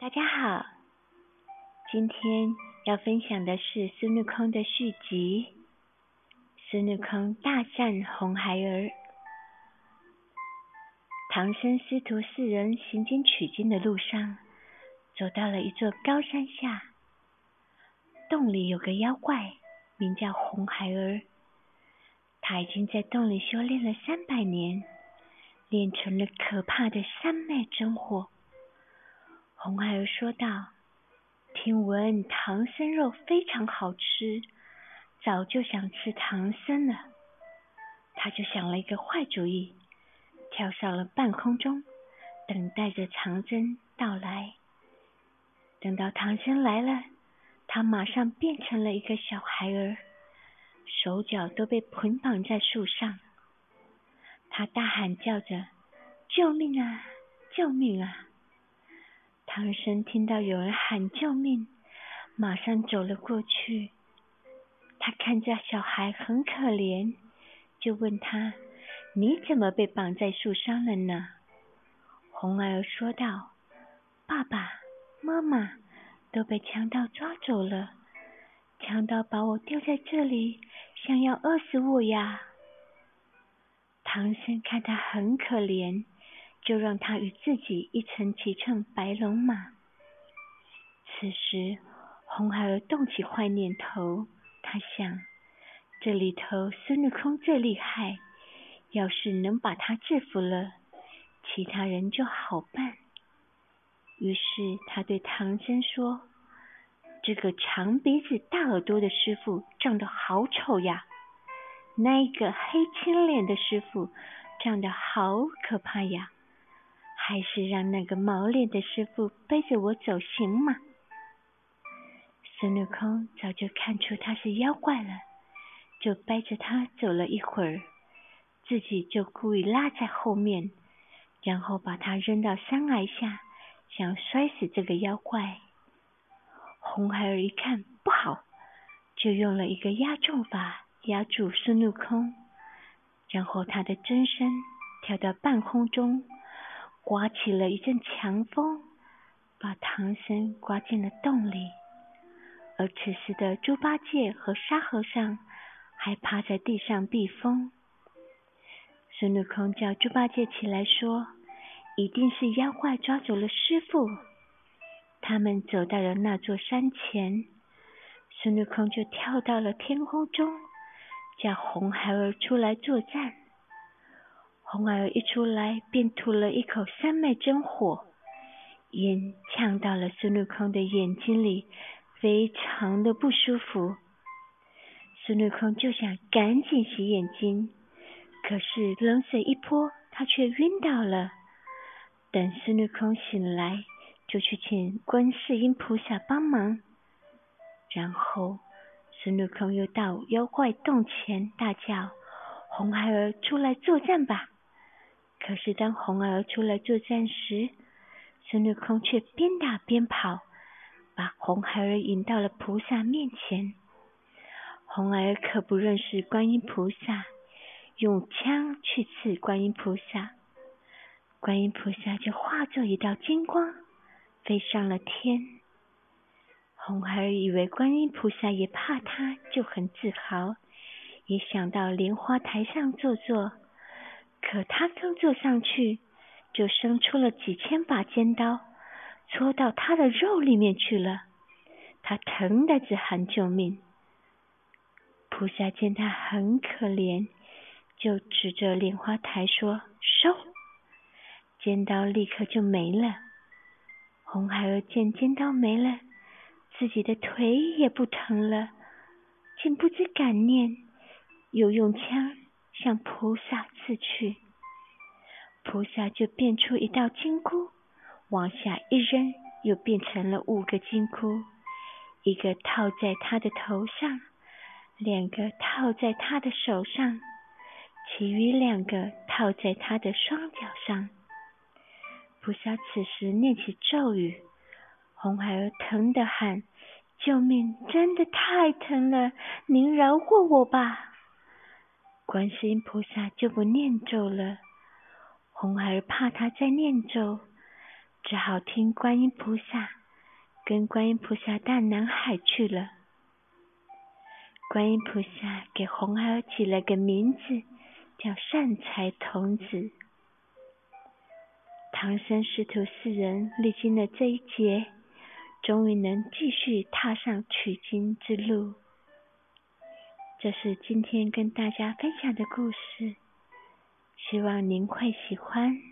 大家好，今天要分享的是孙悟空的续集。孙悟空大战红孩儿。唐僧师徒四人行经取经的路上，走到了一座高山下，洞里有个妖怪，名叫红孩儿。他已经在洞里修炼了三百年，练成了可怕的三昧真火。红孩儿说道：“听闻唐僧肉非常好吃，早就想吃唐僧了。”他就想了一个坏主意，跳上了半空中，等待着唐僧到来。等到唐僧来了，他马上变成了一个小孩儿，手脚都被捆绑在树上。他大喊叫着：“救命啊！救命啊！”唐僧听到有人喊救命，马上走了过去。他看着小孩很可怜，就问他：“你怎么被绑在树上了呢？”红儿说道：“爸爸妈妈都被强盗抓走了，强盗把我丢在这里，想要饿死我呀。”唐僧看他很可怜。就让他与自己一同骑乘白龙马。此时，红孩儿动起坏念头，他想：这里头孙悟空最厉害，要是能把他制服了，其他人就好办。于是，他对唐僧说：“这个长鼻子、大耳朵的师傅长得好丑呀，那个黑青脸的师傅长得好可怕呀。”还是让那个毛脸的师傅背着我走行吗？孙悟空早就看出他是妖怪了，就背着他走了一会儿，自己就故意拉在后面，然后把他扔到山崖下，想摔死这个妖怪。红孩儿一看不好，就用了一个压重法压住孙悟空，然后他的真身跳到半空中。刮起了一阵强风，把唐僧刮进了洞里。而此时的猪八戒和沙和尚还趴在地上避风。孙悟空叫猪八戒起来说：“一定是妖怪抓走了师傅。”他们走到了那座山前，孙悟空就跳到了天空中，叫红孩儿出来作战。红孩儿一出来，便吐了一口三昧真火，烟呛到了孙悟空的眼睛里，非常的不舒服。孙悟空就想赶紧洗眼睛，可是冷水一泼，他却晕倒了。等孙悟空醒来，就去请观世音菩萨帮忙。然后孙悟空又到妖怪洞前，大叫：“红孩儿，出来作战吧！”可是，当红儿出来作战时，孙悟空却边打边跑，把红孩儿引到了菩萨面前。红儿可不认识观音菩萨，用枪去刺观音菩萨，观音菩萨就化作一道金光，飞上了天。红孩儿以为观音菩萨也怕他，就很自豪，也想到莲花台上坐坐。可他刚坐上去，就生出了几千把尖刀，戳到他的肉里面去了。他疼得直喊救命。菩萨见他很可怜，就指着莲花台说：“收！”尖刀立刻就没了。红孩儿见尖刀没了，自己的腿也不疼了，竟不知感念，又用枪。向菩萨刺去，菩萨就变出一道金箍，往下一扔，又变成了五个金箍，一个套在他的头上，两个套在他的手上，其余两个套在他的双脚上。菩萨此时念起咒语，红孩儿疼得喊：“救命！真的太疼了，您饶过我吧！”观世音菩萨就不念咒了，红孩儿怕他再念咒，只好听观音菩萨跟观音菩萨到南海去了。观音菩萨给红孩儿起了个名字，叫善财童子。唐僧师徒四人历经了这一劫，终于能继续踏上取经之路。这是今天跟大家分享的故事，希望您会喜欢。